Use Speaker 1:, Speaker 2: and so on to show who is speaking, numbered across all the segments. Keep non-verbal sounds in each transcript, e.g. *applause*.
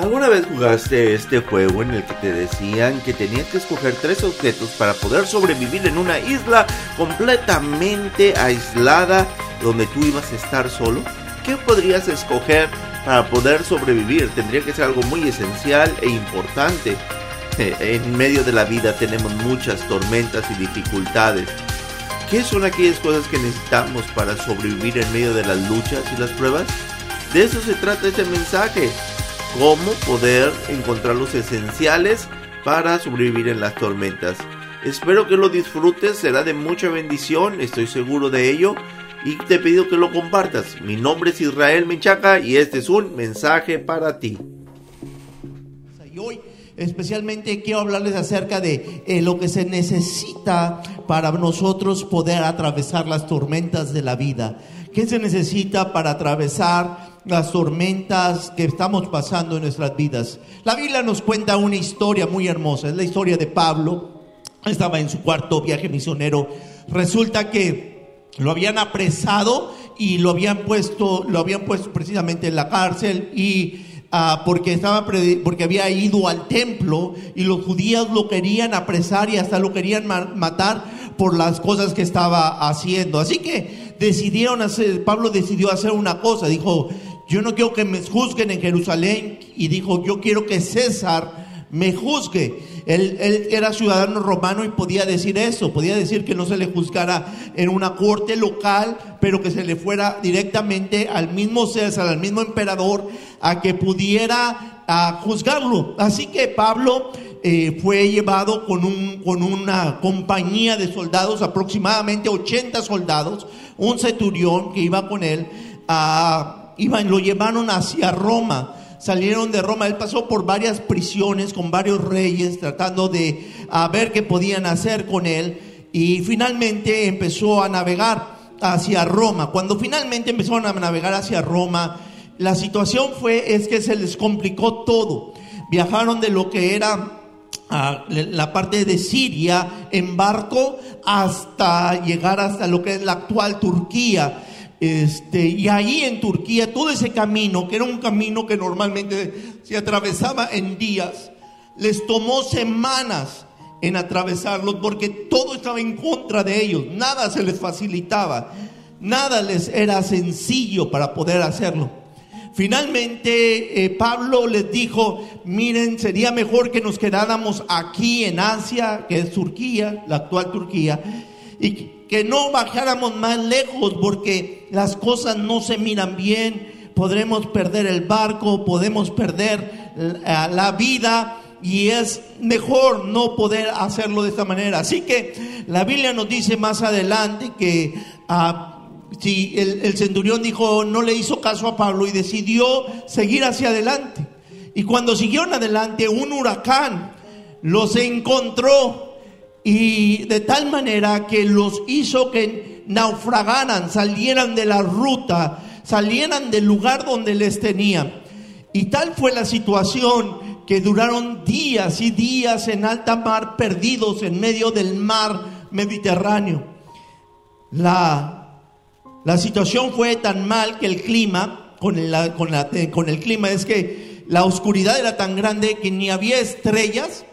Speaker 1: ¿Alguna vez jugaste este juego en el que te decían que tenías que escoger tres objetos para poder sobrevivir en una isla completamente aislada donde tú ibas a estar solo? ¿Qué podrías escoger para poder sobrevivir? Tendría que ser algo muy esencial e importante. *laughs* En medio de la vida tenemos muchas tormentas y dificultades. ¿Qué son aquellas cosas que necesitamos para sobrevivir en medio de las luchas y las pruebas? De eso se trata este mensaje cómo poder encontrar los esenciales para sobrevivir en las tormentas. Espero que lo disfrutes, será de mucha bendición, estoy seguro de ello. Y te pido que lo compartas. Mi nombre es Israel Menchaca y este es un mensaje para ti.
Speaker 2: Y hoy especialmente quiero hablarles acerca de eh, lo que se necesita para nosotros poder atravesar las tormentas de la vida. ¿Qué se necesita para atravesar las tormentas que estamos pasando en nuestras vidas. La Biblia nos cuenta una historia muy hermosa, es la historia de Pablo. Estaba en su cuarto viaje misionero. Resulta que lo habían apresado y lo habían puesto, lo habían puesto precisamente en la cárcel y ah, porque estaba porque había ido al templo y los judíos lo querían apresar y hasta lo querían matar por las cosas que estaba haciendo. Así que decidieron hacer, Pablo decidió hacer una cosa, dijo, yo no quiero que me juzguen en Jerusalén y dijo, yo quiero que César me juzgue. Él, era ciudadano romano y podía decir eso, podía decir que no se le juzgara en una corte local, pero que se le fuera directamente al mismo César, al mismo emperador, a que pudiera a juzgarlo. Así que Pablo eh, fue llevado con, un, con una compañía de soldados, aproximadamente 80 soldados, un centurión que iba con él a iban, lo llevaron hacia Roma. Salieron de Roma. Él pasó por varias prisiones con varios reyes tratando de a ver qué podían hacer con él. Y finalmente empezó a navegar hacia Roma. Cuando finalmente empezaron a navegar hacia Roma, la situación fue es que se les complicó todo. Viajaron de lo que era la parte de Siria en barco hasta llegar hasta lo que es la actual Turquía. Este, y ahí en Turquía, todo ese camino, que era un camino que normalmente se atravesaba en días, les tomó semanas en atravesarlos porque todo estaba en contra de ellos, nada se les facilitaba, nada les era sencillo para poder hacerlo. Finalmente eh, Pablo les dijo, miren, sería mejor que nos quedáramos aquí en Asia, que es Turquía, la actual Turquía, y que no bajáramos más lejos porque las cosas no se miran bien, podremos perder el barco, podemos perder la vida y es mejor no poder hacerlo de esta manera. Así que la Biblia nos dice más adelante que ah, si el, el centurión dijo, no le hizo caso a Pablo y decidió seguir hacia adelante. Y cuando siguieron adelante, un huracán los encontró y de tal manera que los hizo que naufragaran, salieran de la ruta, salieran del lugar donde les tenían. Y tal fue la situación que duraron días y días en alta mar perdidos en medio del mar Mediterráneo. La, la situación fue tan mal que el clima, con el, con, con el clima es que la oscuridad era tan grande que ni había estrellas,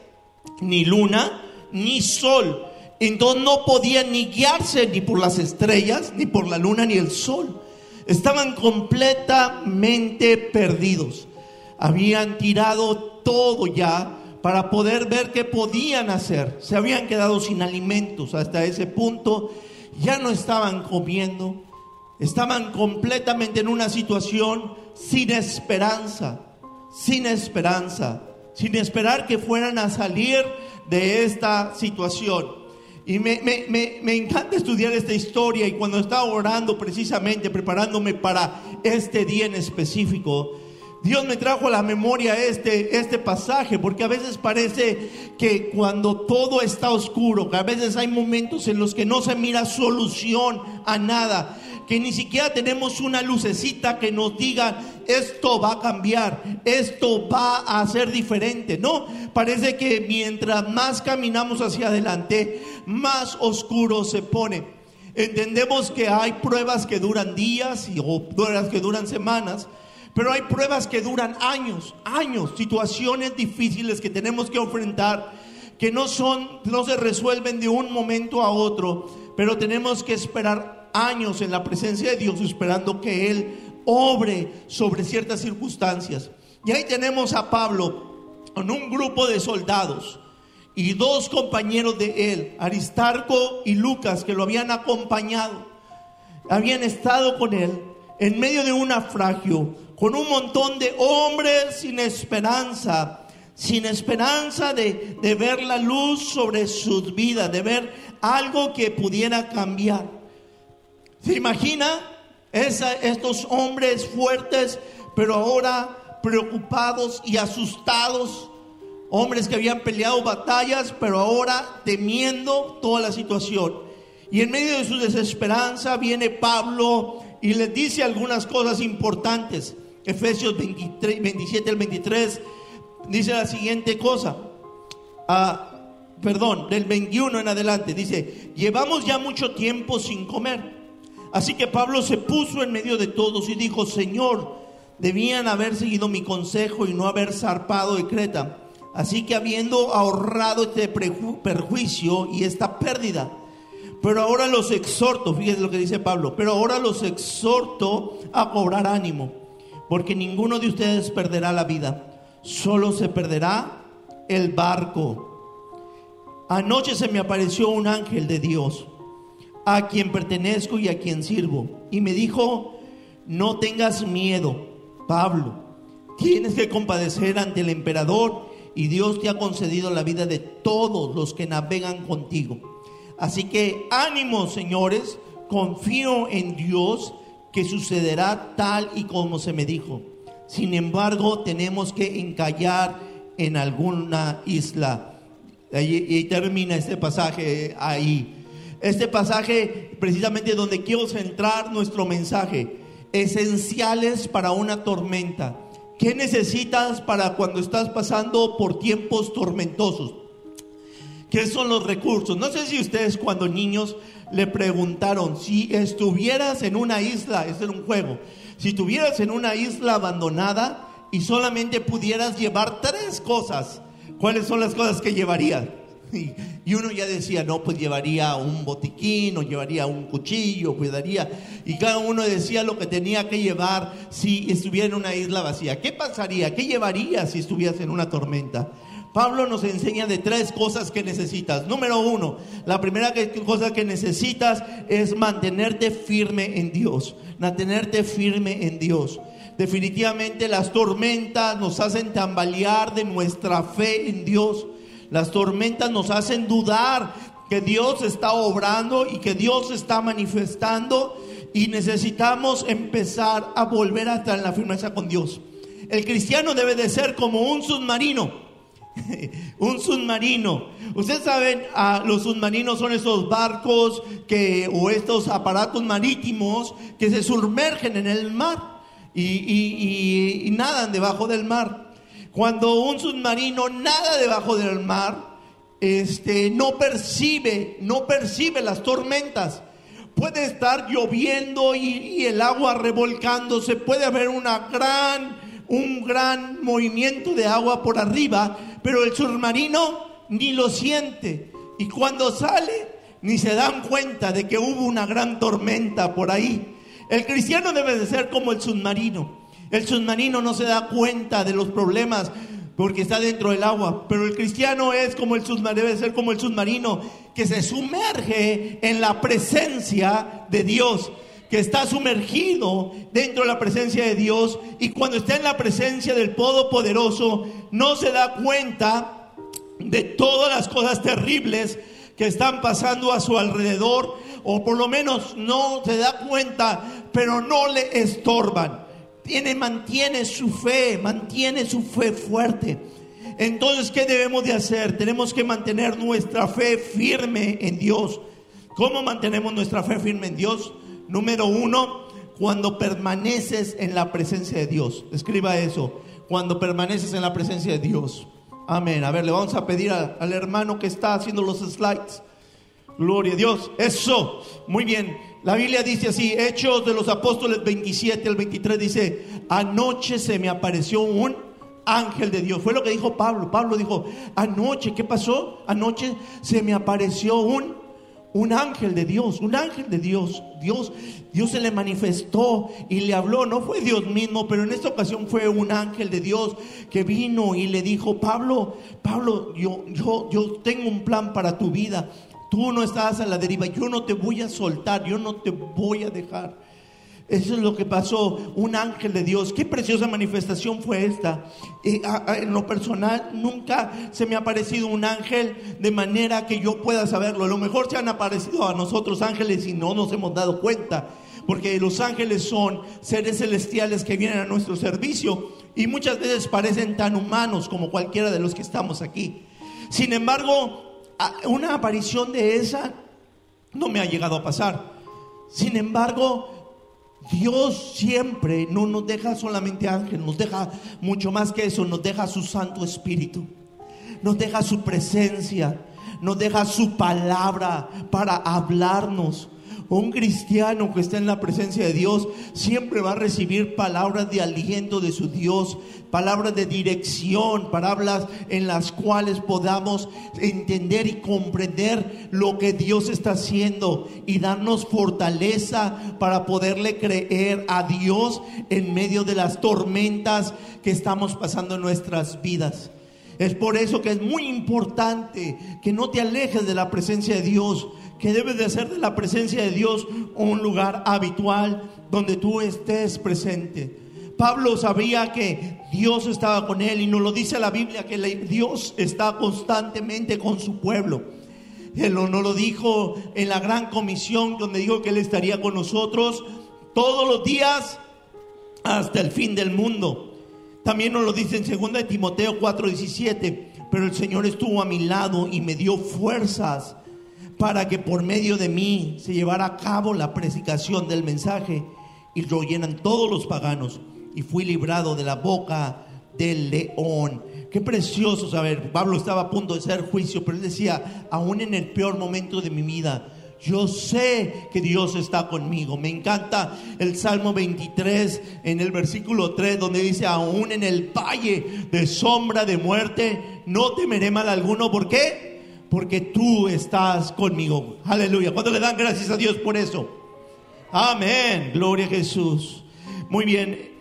Speaker 2: ni luna, ni sol. Entonces no podían ni guiarse ni por las estrellas, ni por la luna, ni el sol. Estaban completamente perdidos. Habían tirado todo ya para poder ver qué podían hacer. Se habían quedado sin alimentos hasta ese punto. Ya no estaban comiendo. Estaban completamente en una situación sin esperanza. Sin esperanza. Sin esperar que fueran a salir de esta situación. Y me, encanta estudiar esta historia y cuando estaba orando precisamente, preparándome para este día en específico, Dios me trajo a la memoria este, este pasaje, porque a veces parece que cuando todo está oscuro, que a veces hay momentos en los que no se mira solución a nada, que ni siquiera tenemos una lucecita que nos diga, esto va a cambiar, esto va a ser diferente. No, parece que mientras más caminamos hacia adelante, más oscuro se pone. Entendemos que hay pruebas que duran días y, o pruebas que duran semanas, Pero hay pruebas que duran años, años, situaciones difíciles que tenemos que enfrentar, que no son, no se resuelven de un momento a otro, pero tenemos que esperar años en la presencia de Dios esperando que Él obre sobre ciertas circunstancias. Y ahí tenemos a Pablo con un grupo de soldados y dos compañeros de él, Aristarco y Lucas, que lo habían acompañado, habían estado con él en medio de un naufragio, con un montón de hombres sin esperanza, sin esperanza de, de ver la luz sobre sus vidas, de ver algo que pudiera cambiar. ¿Se imagina Estos hombres fuertes, pero ahora preocupados y asustados? Hombres que habían peleado batallas, pero ahora temiendo toda la situación. Y en medio de su desesperanza viene Pablo y les dice algunas cosas importantes. Efesios 23, 27 al 23 dice la siguiente cosa. Ah, perdón, del 21 en adelante. Dice, llevamos ya mucho tiempo sin comer. Así que Pablo se puso en medio de todos y dijo, Señor, debían haber seguido mi consejo y no haber zarpado de Creta. Así que habiendo ahorrado este perjuicio y esta pérdida, pero ahora los exhorto, fíjense lo que dice Pablo, pero ahora los exhorto a cobrar ánimo, porque ninguno de ustedes perderá la vida, solo se perderá el barco. Anoche se me apareció un ángel de Dios, a quien pertenezco y a quien sirvo, y me dijo, no tengas miedo, Pablo, tienes que compadecer ante el emperador y Dios te ha concedido la vida de todos los que navegan contigo. Así que ánimo, señores, confío en Dios que sucederá tal y como se me dijo. Sin embargo, tenemos que encallar en alguna isla. Ahí- Y termina este pasaje ahí. Este pasaje precisamente donde quiero centrar nuestro mensaje. Esenciales para una tormenta. ¿Qué necesitas para cuando estás pasando por tiempos tormentosos? ¿Qué son los recursos? No sé si ustedes cuando niños le preguntaron si estuvieras en una isla, este era un juego, si estuvieras en una isla abandonada y solamente pudieras llevar tres cosas, ¿cuáles son las cosas que llevarías? Y, y uno ya decía, no, pues llevaría un botiquín, o llevaría un cuchillo, pues daría, y cada uno decía lo que tenía que llevar si estuviera en una isla vacía. ¿Qué pasaría? ¿Qué llevarías si estuvieras en una tormenta? Pablo nos enseña de tres cosas que necesitas. Número uno, la primera cosa que necesitas es mantenerte firme en Dios. Mantenerte firme en Dios. Definitivamente las tormentas nos hacen tambalear de nuestra fe en Dios. Las tormentas nos hacen dudar que Dios está obrando y que Dios está manifestando y necesitamos empezar a volver a estar en la firmeza con Dios. El cristiano debe de ser como un submarino *laughs* un submarino. Ustedes saben, ah, los submarinos son esos barcos que, o estos aparatos marítimos que se sumergen en el mar y, nadan debajo del mar. Cuando un submarino nada debajo del mar, este, no percibe, no percibe las tormentas. Puede estar lloviendo y, el agua revolcándose, puede haber una gran, un gran movimiento de agua por arriba, pero el submarino ni lo siente. Y cuando sale, ni se dan cuenta de que hubo una gran tormenta por ahí. El cristiano debe de ser como el submarino. El submarino no se da cuenta de los problemas porque está dentro del agua, pero el cristiano es como el submarino, debe ser como el submarino que se sumerge en la presencia de Dios, que está sumergido dentro de la presencia de Dios y cuando está en la presencia del Todopoderoso no se da cuenta de todas las cosas terribles que están pasando a su alrededor, o por lo menos no se da cuenta, pero no le estorban. Tiene, mantiene su fe, mantiene su fe fuerte. Entonces, ¿qué debemos de hacer? Tenemos que mantener nuestra fe firme en Dios. ¿Cómo mantenemos nuestra fe firme en Dios? Número uno, cuando permaneces en la presencia de Dios. Escriba eso. Cuando permaneces en la presencia de Dios. Amén. A ver, le vamos a pedir al hermano que está haciendo los slides. Gloria a Dios. Eso. Muy bien. La Biblia dice así, Hechos de los Apóstoles 27 al 23 dice, anoche se me apareció un ángel de Dios. Fue lo que dijo Pablo. Pablo dijo, anoche, ¿qué pasó? Anoche se me apareció un un ángel de Dios, un ángel de Dios. Dios, Dios se le manifestó y le habló. No fue Dios mismo, pero en esta ocasión fue un ángel de Dios que vino y le dijo, Pablo, Pablo, yo, yo, yo tengo un plan para tu vida. Tú no estás a la deriva. Yo no te voy a soltar. Yo no te voy a dejar. Eso es lo que pasó, un ángel de Dios. Qué preciosa manifestación fue esta. en lo personal, nunca se me ha aparecido un ángel de manera que yo pueda saberlo. A lo mejor se han aparecido a nosotros ángeles y no nos hemos dado cuenta. Porque los ángeles son seres celestiales que vienen a nuestro servicio y muchas veces parecen tan humanos como cualquiera de los que estamos aquí. Sin embargo, una aparición de esa no me ha llegado a pasar. Sin embargo, Dios siempre no nos deja solamente ángel, nos deja mucho más que eso, nos deja su Santo Espíritu, nos deja su presencia, nos deja su palabra para hablarnos, un cristiano que está en la presencia de Dios siempre va a recibir palabras de aliento de su Dios, palabras de dirección, palabras en las cuales podamos entender y comprender lo que Dios está haciendo y darnos fortaleza para poderle creer a Dios en medio de las tormentas que estamos pasando en nuestras vidas. Es por eso que es muy importante que no te alejes de la presencia de Dios, que debes de hacer de la presencia de Dios un lugar habitual donde tú estés presente. Pablo sabía que Dios estaba con él y nos lo dice la Biblia que Dios está constantemente con su pueblo. Él nos lo dijo en la gran comisión donde dijo que Él estaría con nosotros todos los días hasta el fin del mundo. También nos lo dice en 2 Timoteo 4:17, pero el Señor estuvo a mi lado y me dio fuerzas para que por medio de mí se llevara a cabo la predicación del mensaje y lo llenan todos los paganos y fui librado de la boca del león. Qué precioso saber. Pablo estaba a punto de ser juicio, pero él decía, aún en el peor momento de mi vida, yo sé que Dios está conmigo. Me encanta el Salmo 23 en el versículo 3 donde dice, aún en el valle de sombra de muerte, no temeré mal alguno. ¿Por qué? Porque tú estás conmigo. Aleluya. ¿Cuánto le dan gracias a Dios por eso? Amén. Gloria a Jesús. Muy bien.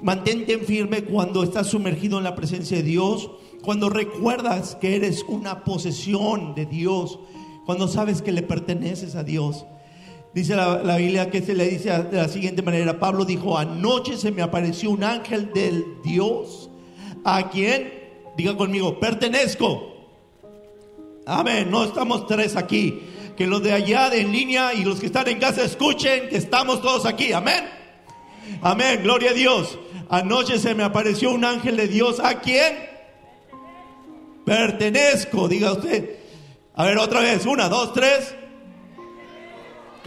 Speaker 2: Mantente en firme cuando estás sumergido en la presencia de Dios. Cuando recuerdas que eres una posesión de Dios. Cuando sabes que le perteneces a Dios. Dice la, Biblia que se le dice de la siguiente manera. Pablo dijo, anoche se me apareció un ángel del Dios. ¿A quien, Diga conmigo, pertenezco. Amén. No estamos tres aquí. Que los de allá de en línea y los que están en casa escuchen que estamos todos aquí. Amén. Amén. Gloria a Dios. Anoche se me apareció un ángel de Dios. ¿A quién? Pertenezco. Diga usted. A ver, otra vez. Una, dos, tres.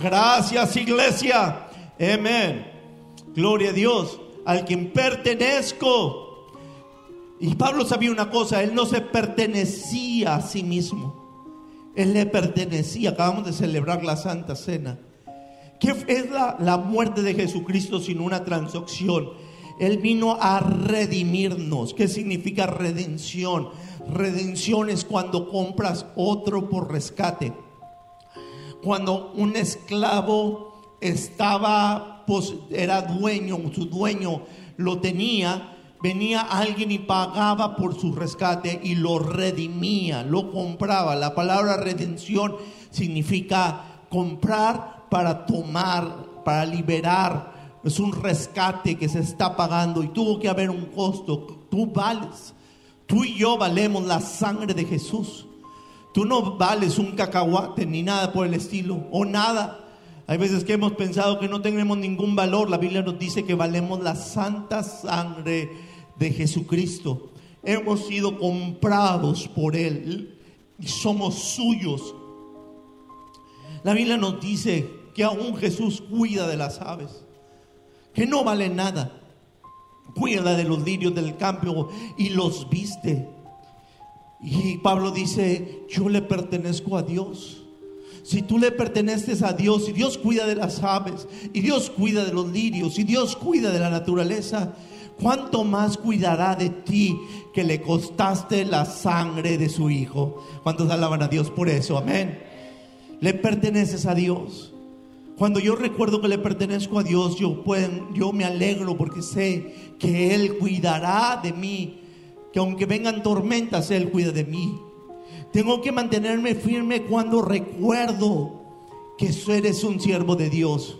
Speaker 2: Gracias, iglesia. Amén. Gloria a Dios. Al quien pertenezco. Y Pablo sabía una cosa, él no se pertenecía a sí mismo. Él le pertenecía. Acabamos de celebrar la Santa Cena. ¿Qué es la, la muerte de Jesucristo sin una transacción? Él vino a redimirnos. ¿Qué significa redención? Redención es cuando compras otro por rescate. Cuando un esclavo estaba, pues, era dueño, su dueño lo tenía, venía alguien y pagaba por su rescate y lo redimía, lo compraba. La palabra redención significa comprar para tomar, para liberar. Es un rescate que se está pagando y tuvo que haber un costo. Tú vales. Tú y yo valemos la sangre de Jesús. Tú no vales un cacahuate ni nada por el estilo o nada. Hay veces que hemos pensado que no tenemos ningún valor. La Biblia nos dice que valemos la santa sangre de Jesucristo. Hemos sido comprados por Él y somos suyos. La Biblia nos dice que aún Jesús cuida de las aves, que no vale nada. Cuida de los lirios del campo y los viste. Y Pablo dice, yo le pertenezco a Dios. Si tú le perteneces a Dios y Dios cuida de las aves y Dios cuida de los lirios y Dios cuida de la naturaleza, ¿cuánto más cuidará de ti que le costaste la sangre de su Hijo? ¿Cuántos alaban a Dios por eso? Amén. Le perteneces a Dios. Cuando yo recuerdo que le pertenezco a Dios, yo, yo me alegro porque sé que Él cuidará de mí, que aunque vengan tormentas, Él cuida de mí. Tengo que mantenerme firme cuando recuerdo que eres un siervo de Dios,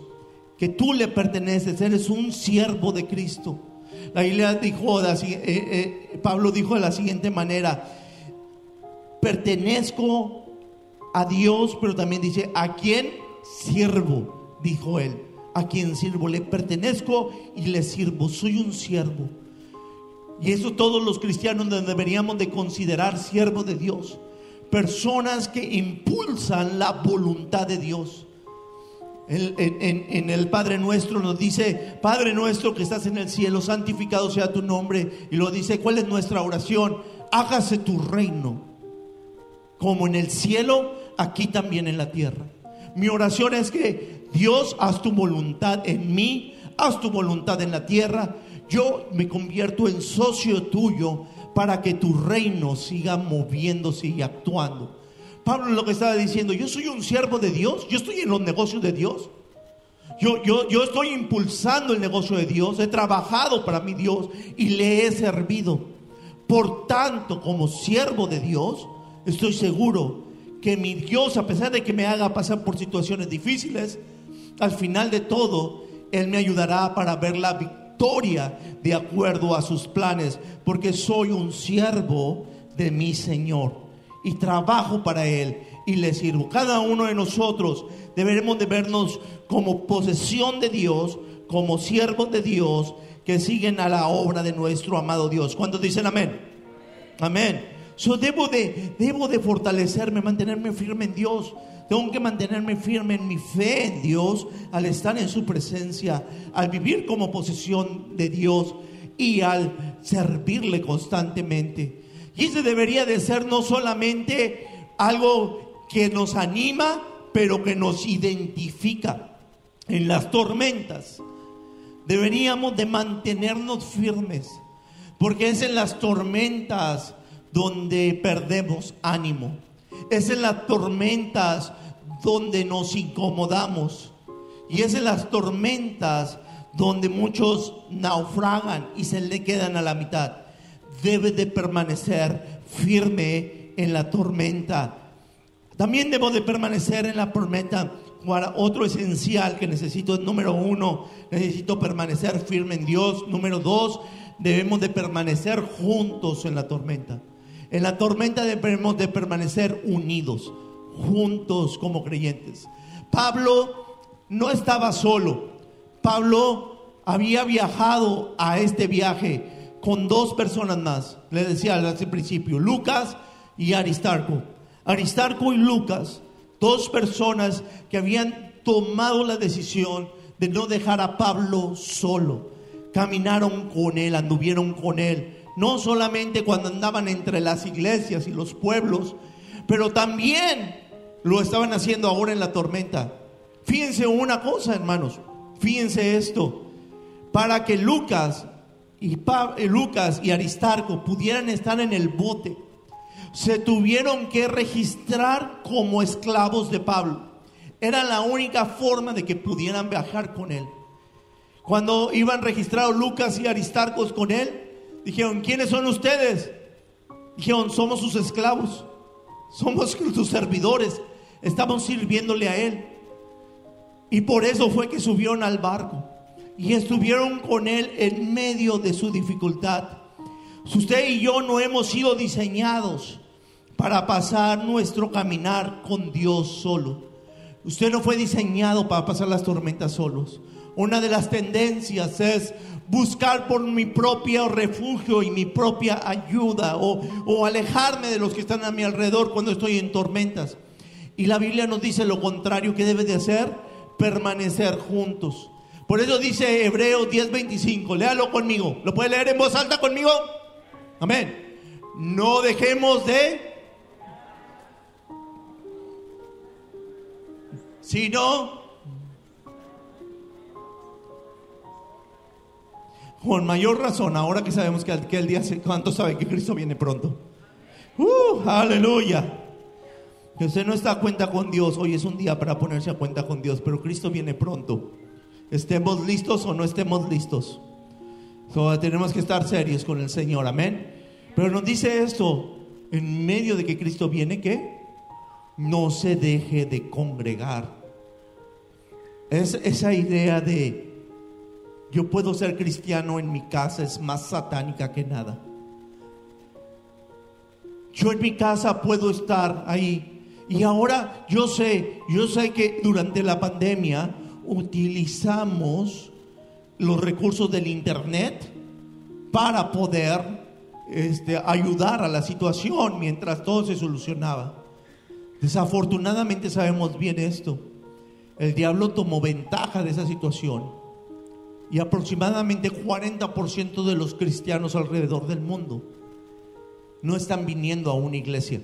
Speaker 2: que tú le perteneces, eres un siervo de Cristo. La Biblia dijo, eh, eh, Pablo dijo de la siguiente manera, pertenezco a Dios, pero también dice, ¿a quién? siervo, dijo él, a quien sirvo, le pertenezco y le sirvo, soy un siervo. Y eso todos los cristianos deberíamos de considerar siervos de Dios, personas que impulsan la voluntad de Dios. En, el Padre Nuestro nos dice, Padre nuestro que estás en el cielo, santificado sea tu nombre. Y lo dice, ¿cuál es nuestra oración? Hágase tu reino, como en el cielo, aquí también en la tierra. Mi oración es que Dios, haz tu voluntad en mí, haz tu voluntad en la tierra. Yo me convierto en socio tuyo para que tu reino siga moviéndose y actuando. Pablo lo que estaba diciendo, yo soy un siervo de Dios, yo estoy en los negocios de Dios. Yo, yo, yo estoy impulsando el negocio de Dios, he trabajado para mi Dios y le he servido. Por tanto, como siervo de Dios, estoy seguro que mi Dios, a pesar de que me haga pasar por situaciones difíciles, al final de todo, Él me ayudará para ver la victoria de acuerdo a sus planes, porque soy un siervo de mi Señor y trabajo para Él y le sirvo. Cada uno de nosotros deberemos de vernos como posesión de Dios, como siervos de Dios que siguen a la obra de nuestro amado Dios. ¿Cuántos dicen amén? Amén. Yo debo de, debo de fortalecerme, mantenerme firme en Dios. Tengo que mantenerme firme en mi fe en Dios al estar en su presencia, al vivir como posesión de Dios y al servirle constantemente. Y ese debería de ser no solamente algo que nos anima, pero que nos identifica en las tormentas. Deberíamos de mantenernos firmes, porque es en las tormentas donde perdemos ánimo. Es en las tormentas donde nos incomodamos. Y es en las tormentas donde muchos naufragan y se le quedan a la mitad. Debe de permanecer firme en la tormenta. También debo de permanecer en la tormenta. Otro esencial que necesito, número uno, necesito permanecer firme en Dios. Número dos, debemos de permanecer juntos en la tormenta. En la tormenta debemos de permanecer unidos, juntos como creyentes. Pablo no estaba solo. Pablo había viajado a este viaje con dos personas más. Le decía al principio, Lucas y Aristarco. Aristarco y Lucas, dos personas que habían tomado la decisión de no dejar a Pablo solo. Caminaron con él, anduvieron con él no solamente cuando andaban entre las iglesias y los pueblos, pero también lo estaban haciendo ahora en la tormenta. Fíjense una cosa, hermanos, fíjense esto, para que Lucas y, eh, Lucas y Aristarco pudieran estar en el bote, se tuvieron que registrar como esclavos de Pablo. Era la única forma de que pudieran viajar con él. Cuando iban registrados Lucas y Aristarcos con él, Dijeron, ¿quiénes son ustedes? Dijeron, somos sus esclavos, somos *laughs* sus servidores, estamos sirviéndole a Él. Y por eso fue que subieron al barco y estuvieron con Él en medio de su dificultad. Usted y yo no hemos sido diseñados para pasar nuestro caminar con Dios solo. Usted no fue diseñado para pasar las tormentas solos. Una de las tendencias es buscar por mi propio refugio y mi propia ayuda o, alejarme de los que están a mi alrededor cuando estoy en tormentas. Y la Biblia nos dice lo contrario que debe de hacer, permanecer juntos. Por eso dice Hebreos 10:25, léalo conmigo. ¿Lo puede leer en voz alta conmigo? Amén. No dejemos de Si con mayor razón, ahora que sabemos que aquel día, ¿cuántos saben que Cristo viene pronto? ¡Uh! ¡Aleluya! Usted no está a cuenta con Dios, hoy es un día para ponerse a cuenta con Dios, pero Cristo viene pronto. Estemos listos o no estemos listos. tenemos que estar serios con el Señor, amén. Pero nos dice esto, en medio de que Cristo viene, que no se deje de congregar. Es esa idea de yo puedo ser cristiano en mi casa es más satánica que nada. Yo en mi casa puedo estar ahí y ahora yo sé, yo sé que durante la pandemia utilizamos los recursos del Internet para poder este, ayudar a la situación mientras todo se solucionaba. Desafortunadamente sabemos bien esto. El diablo tomó ventaja de esa situación y aproximadamente 40% de los cristianos alrededor del mundo no están viniendo a una iglesia.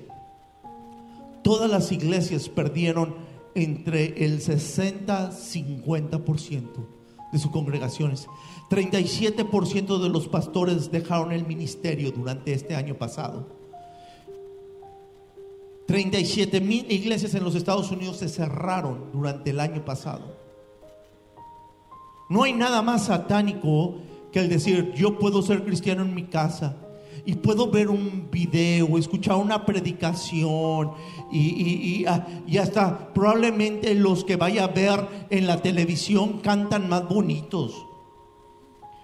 Speaker 2: Todas las iglesias perdieron entre el 60-50% de sus congregaciones. 37% de los pastores dejaron el ministerio durante este año pasado. 37 mil iglesias en los Estados Unidos se cerraron durante el año pasado. No hay nada más satánico que el decir, yo puedo ser cristiano en mi casa, y puedo ver un video, escuchar una predicación y, ah, y, hasta probablemente los que vaya a ver en la televisión cantan más bonitos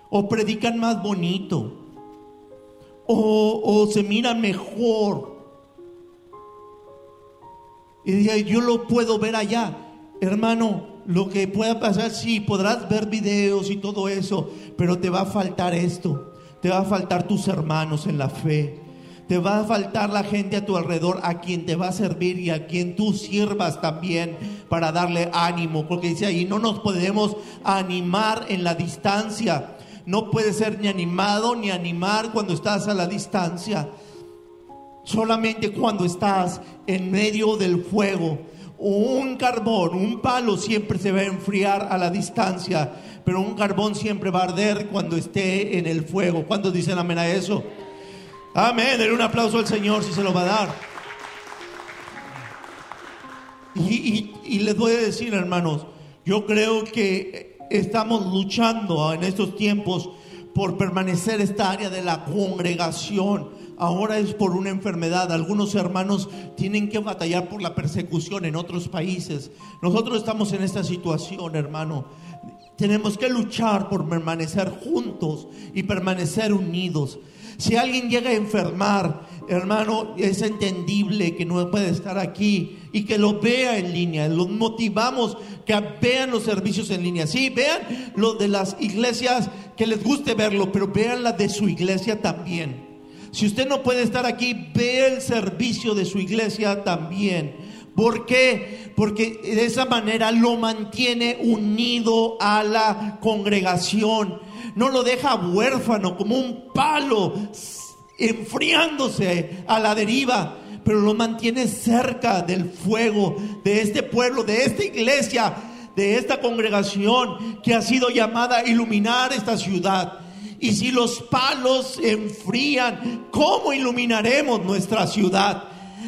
Speaker 2: o predican más bonito o, o se miran mejor. Y yo lo puedo ver allá. Hermano, lo que pueda pasar, sí, podrás ver videos y todo eso, pero te va a faltar esto te va a faltar tus hermanos en la fe. Te va a faltar la gente a tu alrededor a quien te va a servir y a quien tú sirvas también para darle ánimo. Porque dice ahí, no nos podemos animar en la distancia. No puedes ser ni animado ni animar cuando estás a la distancia. Solamente cuando estás en medio del fuego. Un carbón, un palo siempre se va a enfriar a la distancia pero un carbón siempre va a arder cuando esté en el fuego. ¿Cuántos dicen amén a eso? Amén, denle un aplauso al Señor si se lo va a dar. Y, y les voy a decir, hermanos, yo creo que estamos luchando en estos tiempos por permanecer esta área de la congregación. Ahora es por una enfermedad. Algunos hermanos tienen que batallar por la persecución en otros países. Nosotros estamos en esta situación, hermano. Tenemos que luchar por permanecer juntos y permanecer unidos. Si alguien llega a enfermar, hermano, es entendible que no puede estar aquí y que lo vea en línea. Los motivamos que vean los servicios en línea. Sí, vean lo de las iglesias que les guste verlo, pero vean la de su iglesia también. Si usted no puede estar aquí, vea el servicio de su iglesia también. ¿Por qué? Porque de esa manera lo mantiene unido a la congregación. No lo deja huérfano como un palo enfriándose a la deriva, pero lo mantiene cerca del fuego de este pueblo, de esta iglesia, de esta congregación que ha sido llamada a iluminar esta ciudad. Y si los palos se enfrían, ¿cómo iluminaremos nuestra ciudad?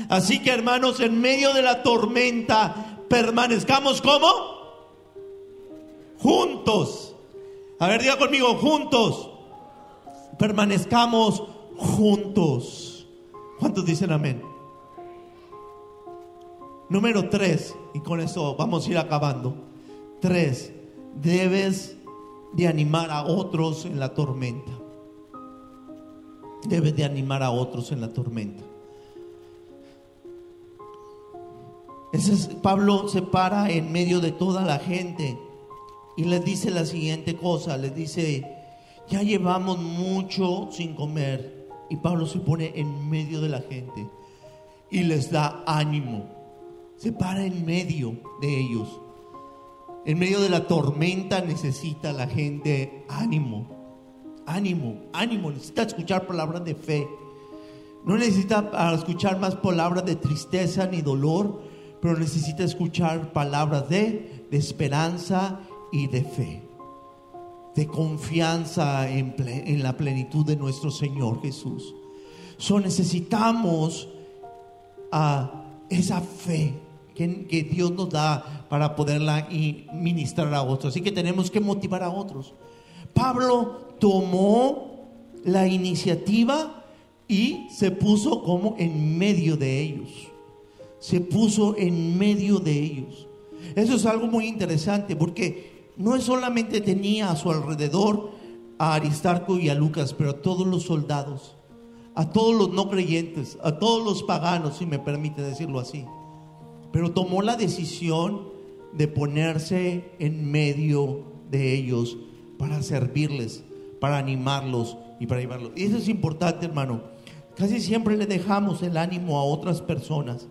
Speaker 2: Así que hermanos, en medio de la tormenta, permanezcamos como juntos. A ver, diga conmigo, juntos. Permanezcamos juntos. ¿Cuántos dicen amén? Número tres, y con eso vamos a ir acabando. Tres, debes de animar a otros en la tormenta. Debes de animar a otros en la tormenta. Pablo se para en medio de toda la gente y les dice la siguiente cosa, les dice, ya llevamos mucho sin comer. Y Pablo se pone en medio de la gente y les da ánimo. Se para en medio de ellos. En medio de la tormenta necesita la gente ánimo. Ánimo, ánimo. Necesita escuchar palabras de fe. No necesita escuchar más palabras de tristeza ni dolor pero necesita escuchar palabras de, de esperanza y de fe, de confianza en, en la plenitud de nuestro Señor Jesús. So necesitamos a esa fe que, Dios nos da para poderla ministrar a otros. Así que tenemos que motivar a otros. Pablo tomó la iniciativa y se puso como en medio de ellos. Se puso en medio de ellos. Eso es algo muy interesante porque no solamente tenía a su alrededor a Aristarco y a Lucas, pero a todos los soldados, a todos los no creyentes, a todos los paganos, si me permite decirlo así. Pero tomó la decisión de ponerse en medio de ellos para servirles, para animarlos y para llevarlos. Y eso es importante, hermano. Casi siempre le dejamos el ánimo a otras personas.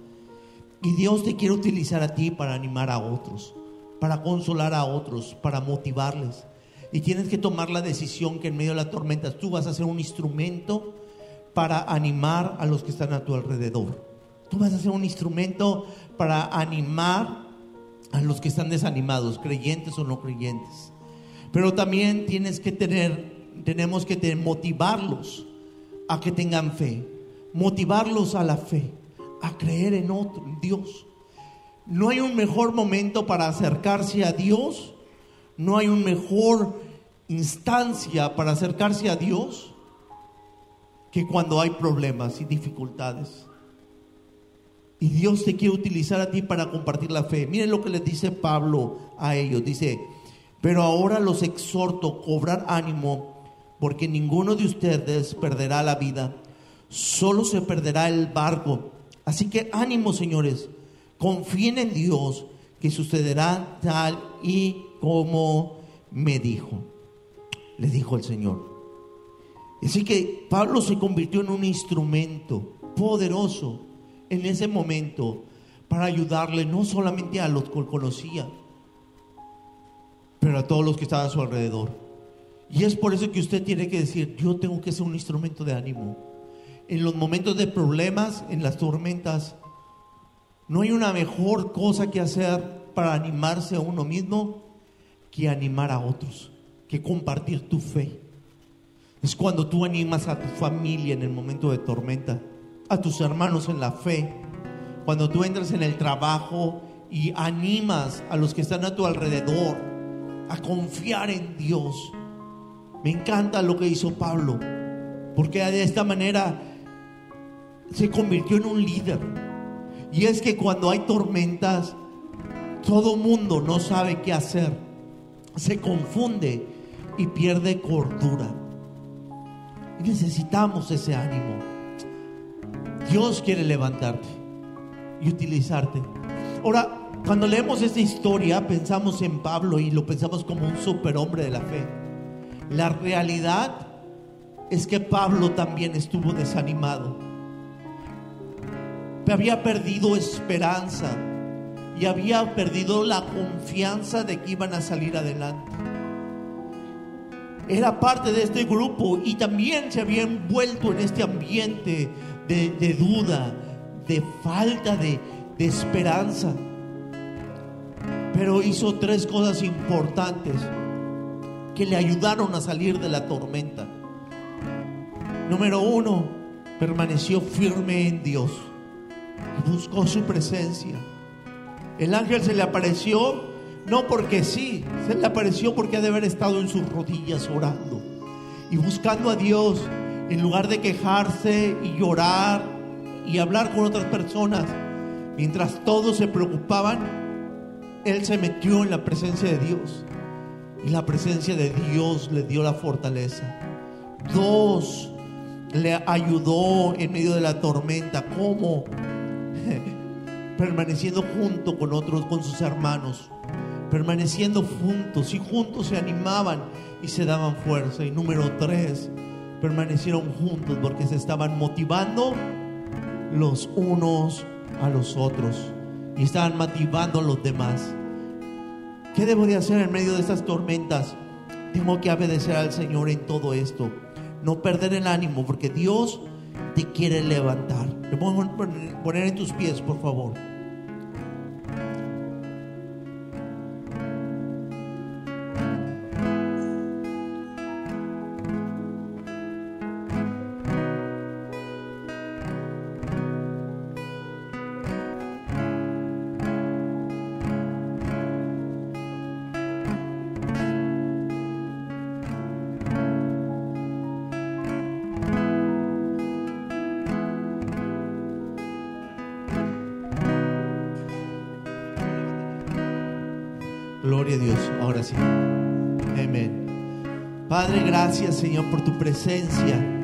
Speaker 2: Y Dios te quiere utilizar a ti para animar a otros, para consolar a otros, para motivarles. Y tienes que tomar la decisión que en medio de la tormenta tú vas a ser un instrumento para animar a los que están a tu alrededor. Tú vas a ser un instrumento para animar a los que están desanimados, creyentes o no creyentes. Pero también tienes que tener, tenemos que motivarlos a que tengan fe, motivarlos a la fe, a creer en otro, en Dios. No hay un mejor momento para acercarse a Dios, no hay un mejor instancia para acercarse a Dios que cuando hay problemas y dificultades. Y Dios te quiere utilizar a ti para compartir la fe. Miren lo que les dice Pablo a ellos. Dice, pero ahora los exhorto cobrar ánimo porque ninguno de ustedes perderá la vida, solo se perderá el barco. Así que ánimo, señores, confíen en Dios que sucederá tal y como me dijo. Le dijo el Señor. Así que Pablo se convirtió en un instrumento poderoso en ese momento para ayudarle no solamente a los que conocía, pero a todos los que estaban a su alrededor. Y es por eso que usted tiene que decir, yo tengo que ser un instrumento de ánimo. En los momentos de problemas, en las tormentas, no hay una mejor cosa que hacer para animarse a uno mismo que animar a otros, que compartir tu fe. Es cuando tú animas a tu familia en el momento de tormenta, a tus hermanos en la fe, cuando tú entras en el trabajo y animas a los que están a tu alrededor a confiar en Dios. Me encanta lo que hizo Pablo, porque de esta manera se convirtió en un líder. Y es que cuando hay tormentas, todo mundo no sabe qué hacer, se confunde y pierde cordura. Y necesitamos ese ánimo. Dios quiere levantarte y utilizarte. Ahora, cuando leemos esta historia, pensamos en Pablo y lo pensamos como un superhombre de la fe. La realidad es que Pablo también estuvo desanimado. Había perdido esperanza y había perdido la confianza de que iban a salir adelante. Era parte de este grupo y también se había envuelto en este ambiente de, duda, de falta de, de esperanza. Pero hizo tres cosas importantes que le ayudaron a salir de la tormenta. Número uno, permaneció firme en Dios y buscó su presencia. El ángel se le apareció no porque sí, se le apareció porque ha de haber estado en sus rodillas orando y buscando a Dios en lugar de quejarse y llorar y hablar con otras personas. Mientras todos se preocupaban, él se metió en la presencia de Dios y la presencia de Dios le dio la fortaleza. Dos, le ayudó en medio de la tormenta. ¿Cómo? *laughs* Permaneciendo junto con otros, con sus hermanos. Permaneciendo juntos y juntos se animaban y se daban fuerza. Y número tres, permanecieron juntos porque se estaban motivando los unos a los otros y estaban motivando a los demás. ¿Qué debo de hacer en medio de estas tormentas? Tengo que obedecer al Señor en todo esto. No perder el ánimo porque Dios te quiere levantar. Te puedo poner en tus pies, por favor. Gracias Señor por tu presencia.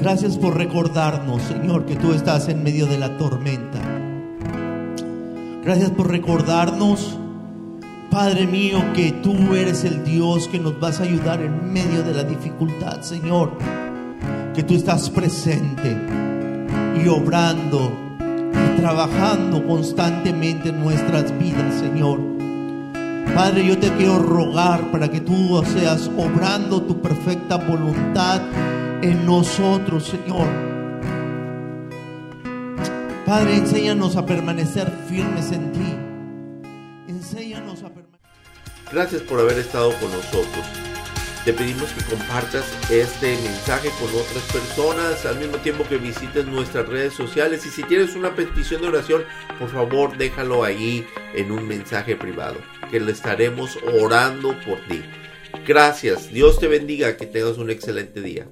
Speaker 2: Gracias por recordarnos, Señor, que tú estás en medio de la tormenta. Gracias por recordarnos, Padre mío, que tú eres el Dios que nos vas a ayudar en medio de la dificultad, Señor. Que tú estás presente y obrando y trabajando constantemente en nuestras vidas, Señor. Padre, yo te quiero rogar para que tú seas obrando tu perfecta voluntad en nosotros, Señor. Padre, enséñanos a permanecer firmes en ti. Enséñanos a permanecer.
Speaker 1: Gracias por haber estado con nosotros. Te pedimos que compartas este mensaje con otras personas al mismo tiempo que visites nuestras redes sociales y si tienes una petición de oración, por favor déjalo ahí en un mensaje privado, que le estaremos orando por ti. Gracias, Dios te bendiga, que tengas un excelente día.